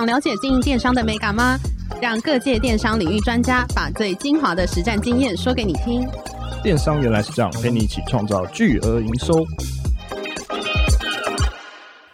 想了解经营电商的美感吗？让各界电商领域专家把最精华的实战经验说给你听。电商原来是这样，陪你一起创造巨额营收。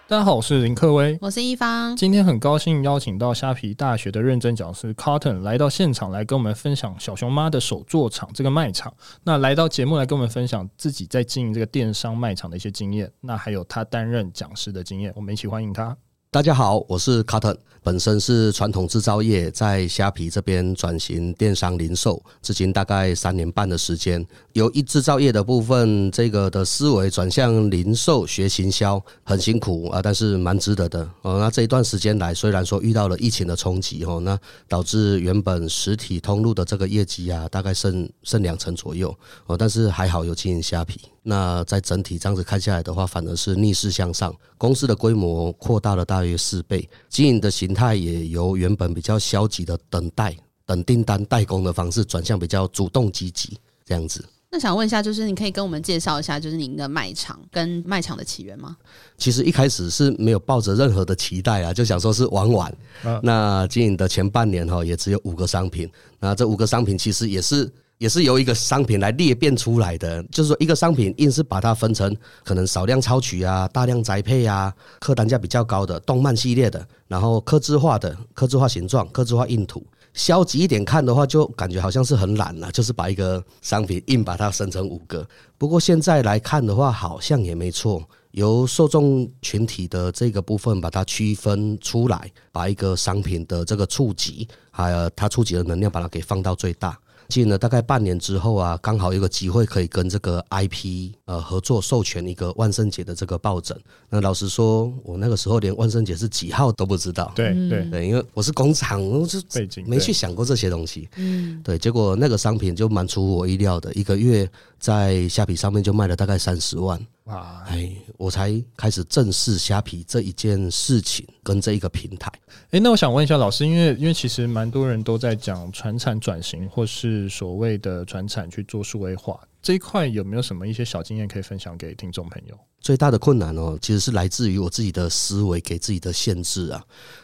大家好，我是林克威，我是一方。今天很高兴邀请到虾皮大学的认证讲师 Cotton 来到现场，来跟我们分享小熊妈的手作场这个卖场。那来到节目来跟我们分享自己在经营这个电商卖场的一些经验，那还有他担任讲师的经验。我们一起欢迎他。大家好，我是卡特本身是传统制造业，在虾皮这边转型电商零售，至今大概三年半的时间。由一制造业的部分，这个的思维转向零售学行销，很辛苦啊，但是蛮值得的哦。那这一段时间来，虽然说遇到了疫情的冲击哦，那导致原本实体通路的这个业绩啊，大概剩剩两成左右哦，但是还好有经营虾皮。那在整体这样子看下来的话，反而是逆势向上，公司的规模扩大了大约四倍，经营的形态也由原本比较消极的等待、等订单、代工的方式，转向比较主动积极这样子。那想问一下，就是你可以跟我们介绍一下，就是您的卖场跟卖场的起源吗？其实一开始是没有抱着任何的期待啊，就想说是玩玩。那经营的前半年哈，也只有五个商品，那这五个商品其实也是。也是由一个商品来裂变出来的，就是说一个商品硬是把它分成可能少量超取啊、大量栽培啊、客单价比较高的动漫系列的，然后客制化的、客制化形状、客制化印图。消极一点看的话，就感觉好像是很懒了，就是把一个商品硬把它生成五个。不过现在来看的话，好像也没错，由受众群体的这个部分把它区分出来，把一个商品的这个触及还有它触及的能量，把它给放到最大。进了大概半年之后啊，刚好有个机会可以跟这个 IP 呃合作授权一个万圣节的这个抱枕。那老实说，我那个时候连万圣节是几号都不知道。对对对，因为我是工厂，我就没去想过这些东西。嗯，对，结果那个商品就蛮出乎我意料的，一个月在虾皮上面就卖了大概三十万。哇！哎，我才开始正视虾皮这一件事情跟这一个平台。哎，那我想问一下老师，因为因为其实蛮多人都在讲传产转型，或是所谓的传产去做数位化这一块，有没有什么一些小经验可以分享给听众朋友？最大的困难哦，其实是来自于我自己的思维给自己的限制啊。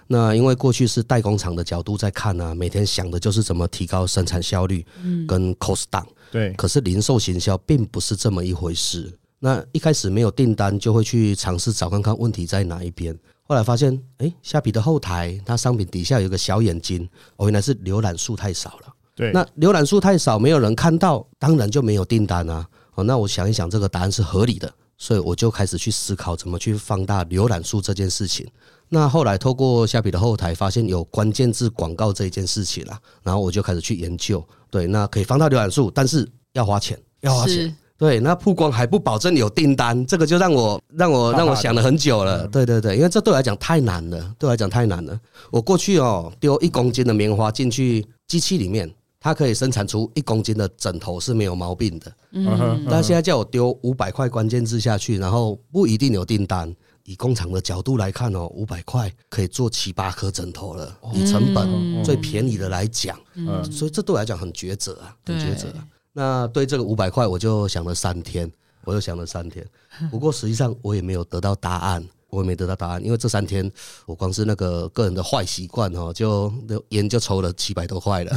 那因为过去是代工厂的角度在看啊，每天想的就是怎么提高生产效率，跟 cost down。对，可是零售行销并不是这么一回事。那一开始没有订单，就会去尝试找看看问题在哪一边。后来发现，哎，虾皮的后台，它商品底下有个小眼睛，哦，原来是浏览数太少了。对，那浏览数太少，没有人看到，当然就没有订单啊。哦，那我想一想，这个答案是合理的，所以我就开始去思考怎么去放大浏览数这件事情。那后来透过虾皮的后台，发现有关键字广告这一件事情了，然后我就开始去研究。对，那可以放大浏览数，但是要花钱，要花钱。对，那曝光还不保证有订单，这个就让我让我让我想了很久了。对对对，因为这对我来讲太难了，对我来讲太难了。我过去哦丢一公斤的棉花进去机器里面，它可以生产出一公斤的枕头是没有毛病的。嗯，但现在叫我丢五百块关键字下去，然后不一定有订单。以工厂的角度来看哦，五百块可以做七八颗枕头了。以成本最便宜的来讲，嗯，所以这对我来讲很抉择啊，很抉择。那对这个五百块，我就想了三天，我就想了三天。不过实际上我也没有得到答案，我也没得到答案，因为这三天我光是那个个人的坏习惯哦，就烟就抽了七百多块了。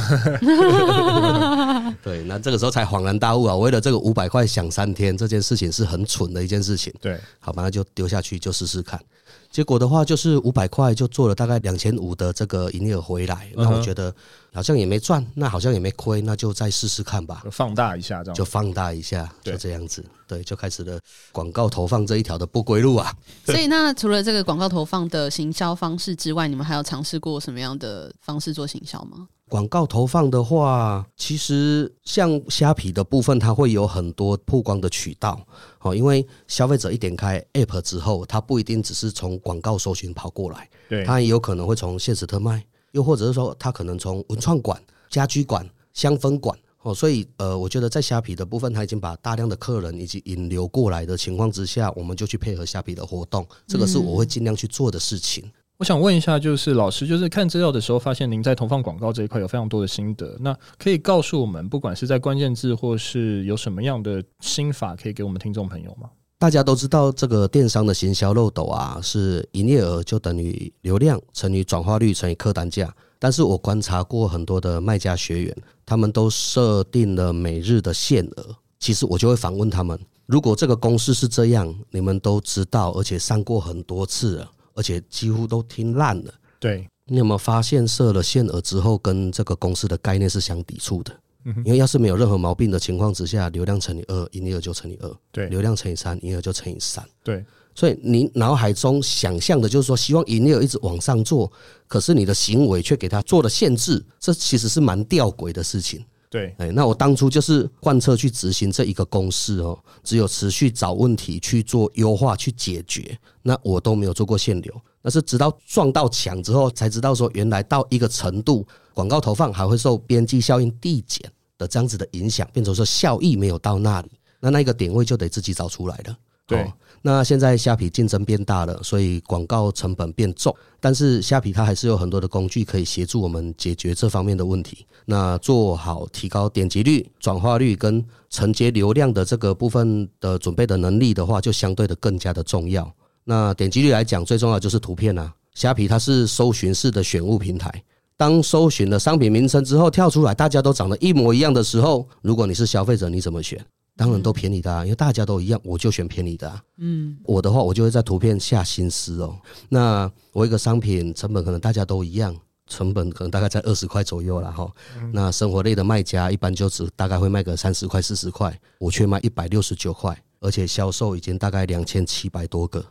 对，那这个时候才恍然大悟啊！为了这个五百块想三天，这件事情是很蠢的一件事情。对，好吧，那就丢下去，就试试看。结果的话，就是五百块就做了大概两千五的这个营业额回来，那我觉得好像也没赚，那好像也没亏，那就再试试看吧，放大一下这样，就放大一下，就这样子，对，就开始了广告投放这一条的不归路啊。所以，那除了这个广告投放的行销方式之外，你们还有尝试过什么样的方式做行销吗？广告投放的话，其实像虾皮的部分，它会有很多曝光的渠道。哦，因为消费者一点开 App 之后，它不一定只是从广告搜寻跑过来，对，它也有可能会从限时特卖，又或者是说，它可能从文创馆、家居馆、香氛馆。哦，所以呃，我觉得在虾皮的部分，它已经把大量的客人以及引流过来的情况之下，我们就去配合虾皮的活动，这个是我会尽量去做的事情。嗯我想问一下，就是老师，就是看资料的时候发现您在投放广告这一块有非常多的心得，那可以告诉我们，不管是在关键字或是有什么样的心法，可以给我们听众朋友吗？大家都知道这个电商的行销漏斗啊，是营业额就等于流量乘以转化率乘以客单价。但是我观察过很多的卖家学员，他们都设定了每日的限额。其实我就会反问他们：如果这个公式是这样，你们都知道，而且上过很多次了。而且几乎都听烂了。对，你有没有发现设了限额之后，跟这个公司的概念是相抵触的？嗯。因为要是没有任何毛病的情况之下，流量乘以二，营业额就乘以二。对，流量乘以三，营业额就乘以三。对，所以你脑海中想象的就是说，希望营业额一直往上做，可是你的行为却给他做了限制，这其实是蛮吊诡的事情。对，哎，那我当初就是贯彻去执行这一个公式哦，只有持续找问题去做优化去解决，那我都没有做过限流。那是直到撞到墙之后，才知道说原来到一个程度，广告投放还会受边际效应递减的这样子的影响，变成说效益没有到那里，那那个点位就得自己找出来了。对。那现在虾皮竞争变大了，所以广告成本变重，但是虾皮它还是有很多的工具可以协助我们解决这方面的问题。那做好提高点击率、转化率跟承接流量的这个部分的准备的能力的话，就相对的更加的重要。那点击率来讲，最重要就是图片啊。虾皮它是搜寻式的选物平台，当搜寻了商品名称之后跳出来，大家都长得一模一样的时候，如果你是消费者，你怎么选？当然都便宜的啊，因为大家都一样，我就选便宜的啊。嗯，我的话，我就会在图片下心思哦。那我一个商品成本可能大家都一样，成本可能大概在二十块左右了哈。那生活类的卖家一般就只大概会卖个三十块、四十块，我却卖一百六十九块，而且销售已经大概两千七百多个。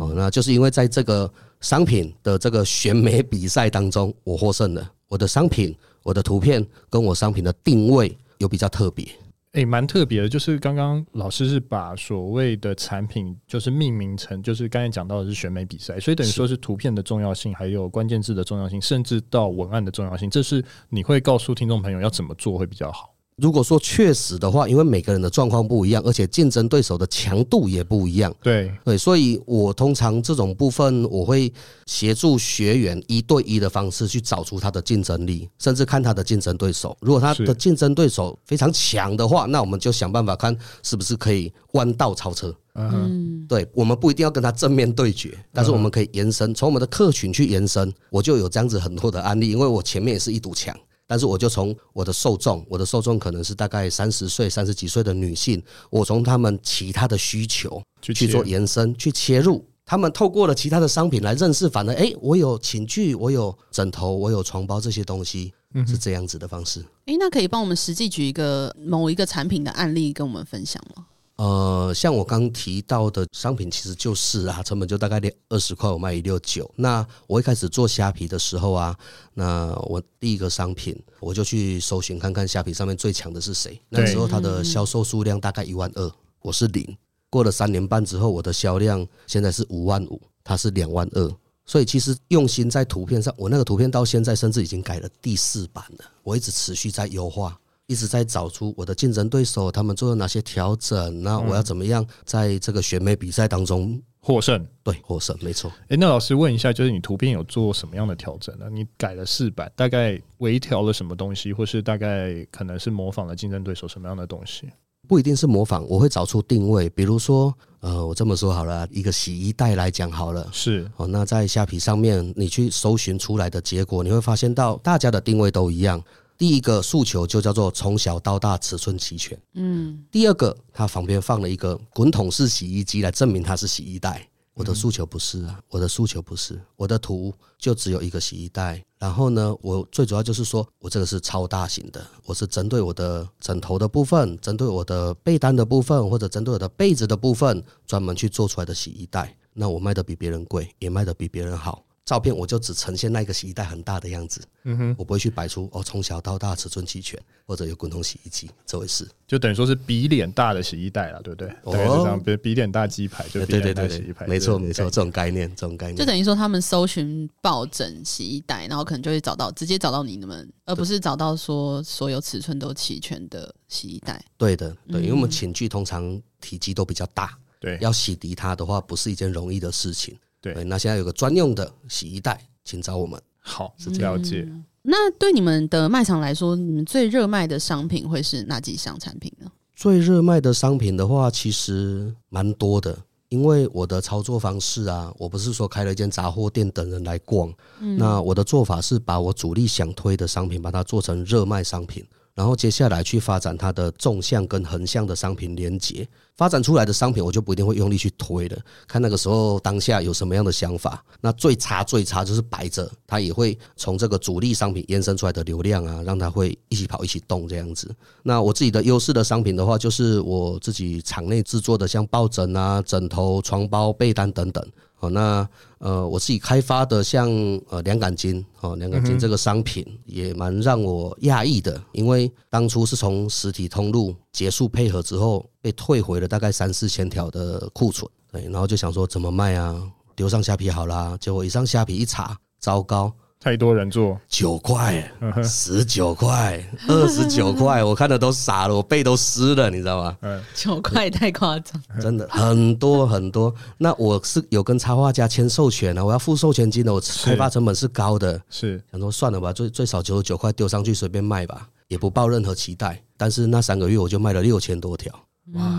哦，那就是因为在这个商品的这个选美比赛当中，我获胜了。我的商品、我的图片跟我商品的定位有比较特别。诶、欸，蛮特别的，就是刚刚老师是把所谓的产品就是命名成，就是刚才讲到的是选美比赛，所以等于说是图片的重要性，还有关键字的重要性，甚至到文案的重要性，这是你会告诉听众朋友要怎么做会比较好。如果说确实的话，因为每个人的状况不一样，而且竞争对手的强度也不一样。对对，所以我通常这种部分，我会协助学员一对一的方式去找出他的竞争力，甚至看他的竞争对手。如果他的竞争对手非常强的话，那我们就想办法看是不是可以弯道超车。嗯，对，我们不一定要跟他正面对决，但是我们可以延伸，从我们的客群去延伸。我就有这样子很多的案例，因为我前面也是一堵墙。但是我就从我的受众，我的受众可能是大概三十岁、三十几岁的女性，我从他们其他的需求去做延伸、去切入，他们透过了其他的商品来认识，反而哎，我有寝具，我有枕头，我有床包这些东西，是这样子的方式。哎，那可以帮我们实际举一个某一个产品的案例跟我们分享吗？呃，像我刚提到的商品，其实就是啊，成本就大概二十块，我卖一六九。那我一开始做虾皮的时候啊，那我第一个商品，我就去搜寻看看虾皮上面最强的是谁。那时候它的销售数量大概一万二，我是零。过了三年半之后，我的销量现在是五万五，它是两万二。所以其实用心在图片上，我那个图片到现在甚至已经改了第四版了，我一直持续在优化。一直在找出我的竞争对手，他们做了哪些调整？那我要怎么样在这个选美比赛当中获胜？对，获胜没错。诶，那老师问一下，就是你图片有做什么样的调整呢？你改了四版，大概微调了什么东西，或是大概可能是模仿了竞争对手什么样的东西？不一定是模仿，我会找出定位。比如说，呃，我这么说好了，一个洗衣袋来讲好了，是哦。那在虾皮上面，你去搜寻出来的结果，你会发现到大家的定位都一样。第一个诉求就叫做从小到大尺寸齐全。嗯，第二个，它旁边放了一个滚筒式洗衣机来证明它是洗衣袋。我的诉求不是啊，我的诉求不是，我的图就只有一个洗衣袋。然后呢，我最主要就是说我这个是超大型的，我是针对我的枕头的部分，针对我的被单的部分，或者针对我的被子的部分，专门去做出来的洗衣袋。那我卖的比别人贵，也卖的比别人好。照片我就只呈现那个洗衣袋很大的样子，嗯哼，我不会去摆出哦从小到大尺寸齐全，或者有滚筒洗衣机这回事，就等于说是比脸大的洗衣袋了，对不对？哦，对，这样比比脸大鸡排，就比脸大洗衣排，没错没错，这种概念这种概念，就等于说他们搜寻抱枕洗衣袋，然后可能就会找到直接找到你们，而不是找到说所有尺寸都齐全的洗衣袋。对的，对，因为我们寝具通常体积都比较大，对，要洗涤它的话，不是一件容易的事情。对，对，那现在有个专用的洗衣袋，请找我们。好，是了解。嗯。那对你们的卖场来说，你们最热卖的商品会是哪几项产品呢？最热卖的商品的话，其实蛮多的。因为我的操作方式啊，我不是说开了一间杂货店等人来逛。嗯。那我的做法是把我主力想推的商品，把它做成热卖商品。然后接下来去发展它的纵向跟横向的商品连接，发展出来的商品我就不一定会用力去推了，看那个时候当下有什么样的想法。那最差最差就是摆着，它也会从这个主力商品延伸出来的流量啊，让它会一起跑一起动这样子。那我自己的优势的商品的话，就是我自己厂内制作的，像抱枕啊、枕头、床包、被单等等。好，那呃，我自己开发的像呃凉感巾，哦，凉感巾这个商品也蛮让我讶异的，因为当初是从实体通路结束配合之后，被退回了大概三四千条的库存，对，然后就想说怎么卖啊，丢上虾皮好啦，结果一上虾皮一查，糟糕。太多人做九块、十九块、二十九块，我看的都傻了，我背都湿了，你知道吗？嗯，九块太夸张，真的很多很多。那我是有跟插画家签授权啊，我要付授权金的，我开发成本是高的，是想说算了吧，最最少九十九块丢上去随便卖吧，也不抱任何期待。但是那三个月我就卖了六千多条，哇，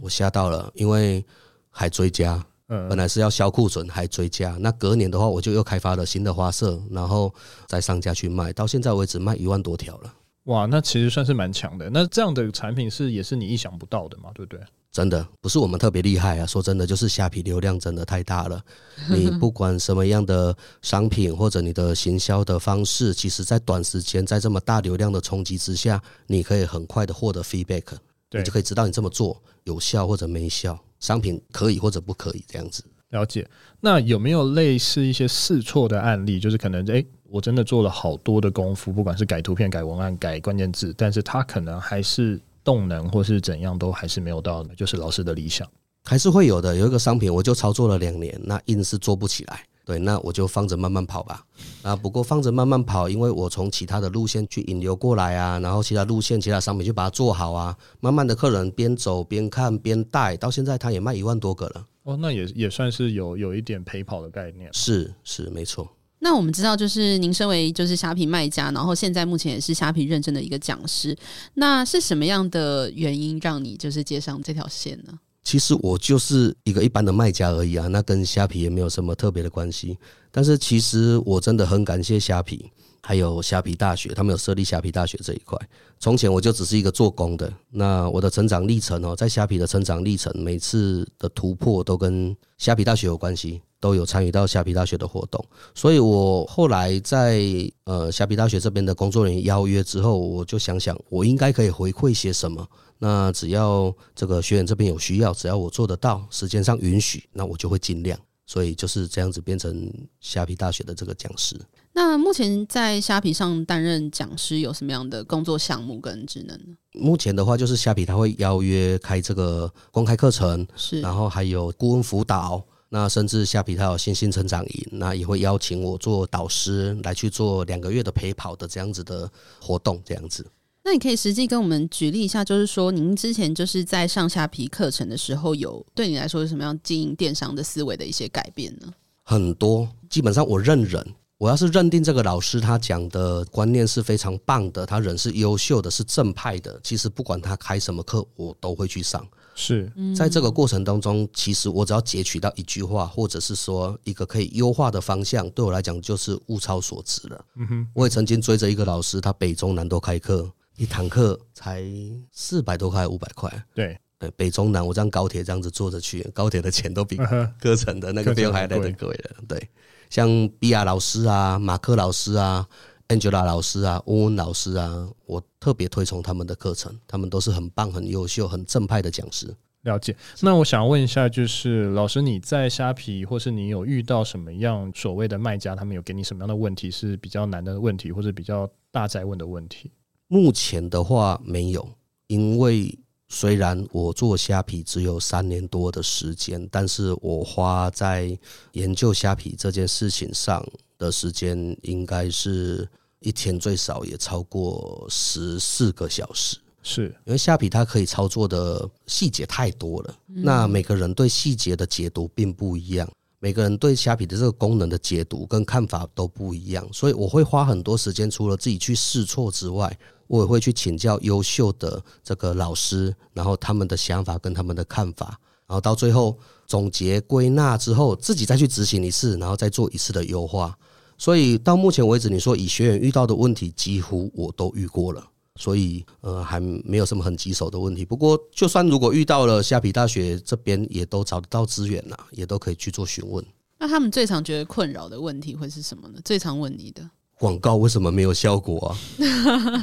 我吓到了，因为还追加。本来是要销库存，还追加。那隔年的话，我就又开发了新的花色，然后再上架去卖。到现在为止，卖一万多条了。哇，那其实算是蛮强的。那这样的产品是也是你意想不到的嘛？对不对？真的不是我们特别厉害啊。说真的，就是虾皮流量真的太大了。你不管什么样的商品或者你的行销的方式，其实在短时间在这么大流量的冲击之下，你可以很快的获得 feedback，你就可以知道你这么做有效或者没效。商品可以或者不可以这样子。了解。那有没有类似一些试错的案例？就是可能诶、欸，我真的做了好多的功夫，不管是改图片、改文案、改关键字，但是它可能还是动能或是怎样，都还是没有到，就是老师的理想。还是会有的。有一个商品，我就操作了两年，那硬是做不起来。对，那我就放着慢慢跑吧。啊，不过放着慢慢跑，因为我从其他的路线去引流过来啊，然后其他路线、其他商品就把它做好啊。慢慢的，客人边走边看边带，到现在他也卖一万多个了。哦，那也也算是有有一点陪跑的概念。是是，没错。那我们知道，就是您身为就是虾皮卖家，然后现在目前也是虾皮认证的一个讲师，那是什么样的原因让你就是接上这条线呢？其实我就是一个一般的卖家而已啊，那跟虾皮也没有什么特别的关系。但是其实我真的很感谢虾皮，还有虾皮大学，他们有设立虾皮大学这一块。从前我就只是一个做工的，那我的成长历程哦，在虾皮的成长历程，每次的突破都跟虾皮大学有关系，都有参与到虾皮大学的活动。所以我后来在呃虾皮大学这边的工作人员邀约之后，我就想想我应该可以回馈些什么。那只要这个学员这边有需要，只要我做得到，时间上允许，那我就会尽量。所以就是这样子变成虾皮大学的这个讲师。那目前在虾皮上担任讲师有什么样的工作项目跟职能呢？目前的话，就是虾皮他会邀约开这个公开课程，是，然后还有顾问辅导，那甚至虾皮他有新兴成长营，那也会邀请我做导师来去做两个月的陪跑的这样子的活动，这样子。那你可以实际跟我们举例一下，就是说您之前就是在上下皮课程的时候，有对你来说是什么样经营电商的思维的一些改变呢？很多，基本上我认人，我要是认定这个老师他讲的观念是非常棒的，他人是优秀的，是正派的，其实不管他开什么课，我都会去上。是在这个过程当中，其实我只要截取到一句话，或者是说一个可以优化的方向，对我来讲就是物超所值了。嗯哼，我也曾经追着一个老师，他北中南都开课。一堂课才四百多块，五百块。对，北中南我这样高铁这样子坐着去，高铁的钱都比课程的那个费用还来得贵了。对，像比亚老师啊、马克老师啊、Angela 老师啊、温温老师啊，我特别推崇他们的课程，他们都是很棒、很优秀、很正派的讲师。了解。那我想问一下，就是老师你在虾皮，或是你有遇到什么样所谓的卖家，他们有给你什么样的问题是比较难的问题，或者比较大在问的问题？目前的话没有，因为虽然我做虾皮只有三年多的时间，但是我花在研究虾皮这件事情上的时间，应该是一天最少也超过十四个小时。是因为虾皮它可以操作的细节太多了，那每个人对细节的解读并不一样，每个人对虾皮的这个功能的解读跟看法都不一样，所以我会花很多时间，除了自己去试错之外，我也会去请教优秀的这个老师，然后他们的想法跟他们的看法，然后到最后总结归纳之后，自己再去执行一次，然后再做一次的优化。所以到目前为止，你说以学员遇到的问题，几乎我都遇过了。所以，呃，还没有什么很棘手的问题。不过，就算如果遇到了，虾皮大学这边也都找得到资源呐，也都可以去做询问。那他们最常觉得困扰的问题会是什么呢？最常问你的广告为什么没有效果 啊？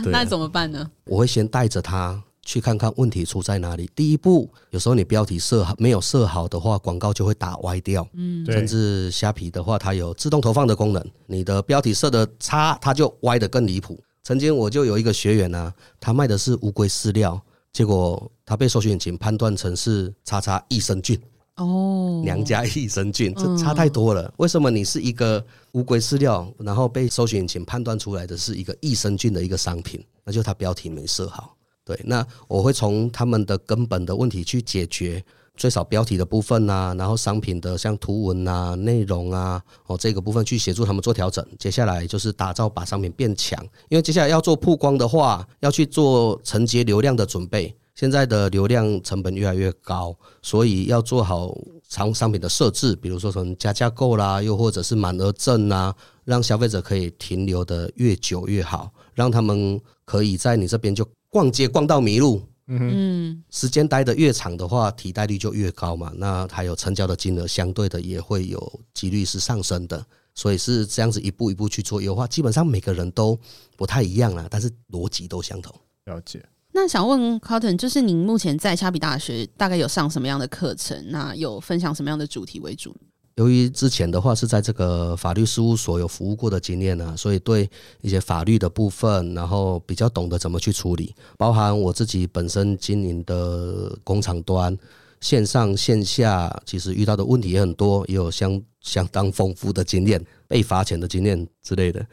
那怎么办呢？我会先带着他去看看问题出在哪里。第一步，有时候你标题设好没有设好的话，广告就会打歪掉。嗯，甚至虾皮的话，它有自动投放的功能，你的标题设的差，它就歪的更离谱。曾经我就有一个学员啊，他卖的是乌龟饲料，结果他被搜寻引擎判断成是叉叉益生菌哦，娘家益生菌，这差太多了。为什么你是一个乌龟饲料，然后被搜寻引擎判断出来的是一个益生菌的一个商品？那就它标题没设好。对，那我会从他们的根本的问题去解决。最少标题的部分啊，然后商品的像图文啊、内容啊，哦，这个部分去协助他们做调整。接下来就是打造把商品变强，因为接下来要做曝光的话，要去做承接流量的准备。现在的流量成本越来越高，所以要做好商商品的设置，比如说从加价购啦，又或者是满额赠啊，让消费者可以停留的越久越好，让他们可以在你这边就逛街逛到迷路。嗯，时间待得越长的话，提代率就越高嘛。那还有成交的金额，相对的也会有几率是上升的。所以是这样子一步一步去做优化，基本上每个人都不太一样啦，但是逻辑都相同。了解。那想问 Cotton，就是您目前在虾皮大学大概有上什么样的课程？那有分享什么样的主题为主？由于之前的话是在这个法律事务所有服务过的经验呢，所以对一些法律的部分，然后比较懂得怎么去处理，包含我自己本身经营的工厂端，线上线下其实遇到的问题也很多，也有相相当丰富的经验，被罚钱的经验之类的。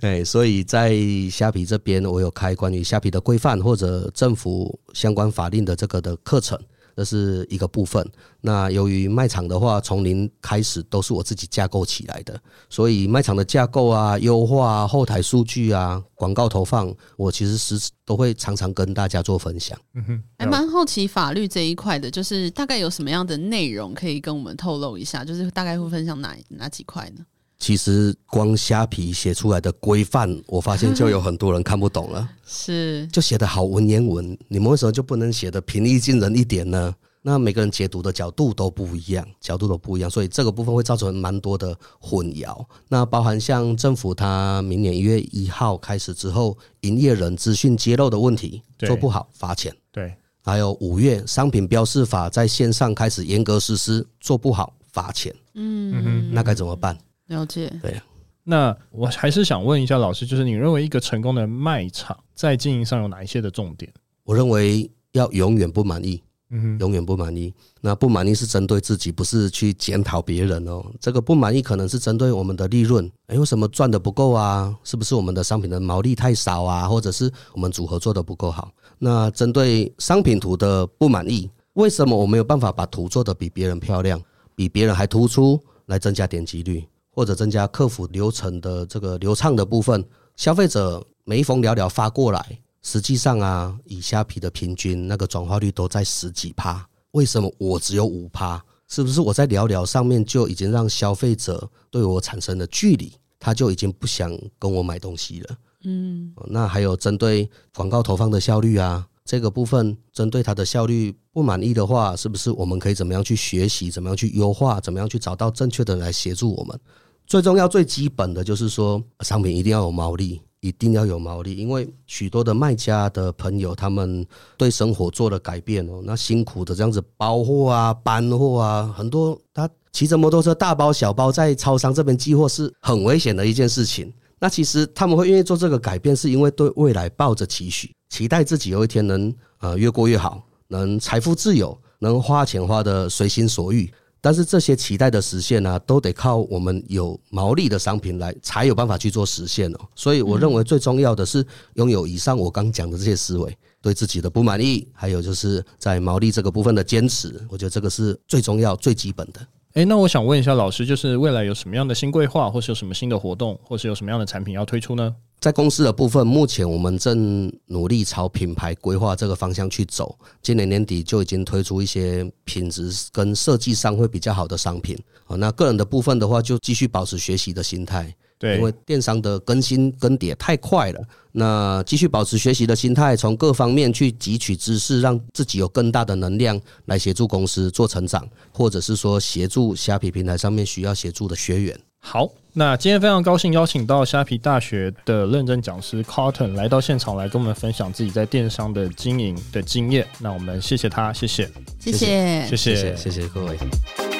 哎，所以在虾皮这边，我有开关于虾皮的规范或者政府相关法令的这个的课程。这是一个部分。那由于卖场的话，从零开始都是我自己架构起来的，所以卖场的架构啊、优化啊、后台数据啊、广告投放，我其实是都会常常跟大家做分享。嗯哼，还蛮好奇法律这一块的，就是大概有什么样的内容可以跟我们透露一下？就是大概会分享哪哪几块呢？其实光虾皮写出来的规范，我发现就有很多人看不懂了。是，就写得好文言文，你们为什么就不能写得平易近人一点呢？那每个人解读的角度都不一样，角度都不一样，所以这个部分会造成蛮多的混淆。那包含像政府，它明年一月一号开始之后，营业人资讯揭露的问题做不好罚钱。对，还有五月商品标示法在线上开始严格实施，做不好罚钱。嗯，那该怎么办？了解，对。那我还是想问一下老师，就是你认为一个成功的卖场在经营上有哪一些的重点？我认为要永远不满意，嗯，永远不满意。那不满意是针对自己，不是去检讨别人哦。这个不满意可能是针对我们的利润，哎，为什么赚的不够啊？是不是我们的商品的毛利太少啊？或者是我们组合做的不够好？那针对商品图的不满意，为什么我没有办法把图做得比别人漂亮，比别人还突出？来增加点击率，或者增加客服流程的这个流畅的部分，消费者每一封聊聊发过来，实际上啊，以虾皮的平均那个转化率都在十几趴，为什么我只有五趴？是不是我在聊聊上面就已经让消费者对我产生了距离，他就已经不想跟我买东西了？嗯，那还有针对广告投放的效率啊。这个部分针对它的效率不满意的话，是不是我们可以怎么样去学习，怎么样去优化，怎么样去找到正确的人来协助我们？最重要、最基本的就是说，商品一定要有毛利，一定要有毛利，因为许多的卖家的朋友，他们对生活做了改变哦，那辛苦的这样子包货啊、搬货啊，很多他骑着摩托车大包小包在超商这边寄货是很危险的一件事情。那其实他们会愿意做这个改变，是因为对未来抱着期许，期待自己有一天能呃越过越好，能财富自由，能花钱花得随心所欲。但是这些期待的实现呢、都得靠我们有毛利的商品来才有办法去做实现哦。所以我认为最重要的是拥有以上我刚讲的这些思维，对自己的不满意，还有就是在毛利这个部分的坚持，我觉得这个是最重要、最基本的。诶，那我想问一下老师，就是未来有什么样的新规划，或是有什么新的活动，或是有什么样的产品要推出呢？在公司的部分，目前我们正努力朝品牌规划这个方向去走。今年年底就已经推出一些品质跟设计上会比较好的商品。哦，那个人的部分的话，就继续保持学习的心态。对，因为电商的更新更迭太快了。那继续保持学习的心态，从各方面去汲取知识，让自己有更大的能量来协助公司做成长，或者是说协助虾皮平台上面需要协助的学员。好，那今天非常高兴邀请到虾皮大学的认证讲师 Carlton 来到现场，来跟我们分享自己在电商的经营的经验。那我们谢谢他，谢谢，谢谢，谢谢，谢谢各位。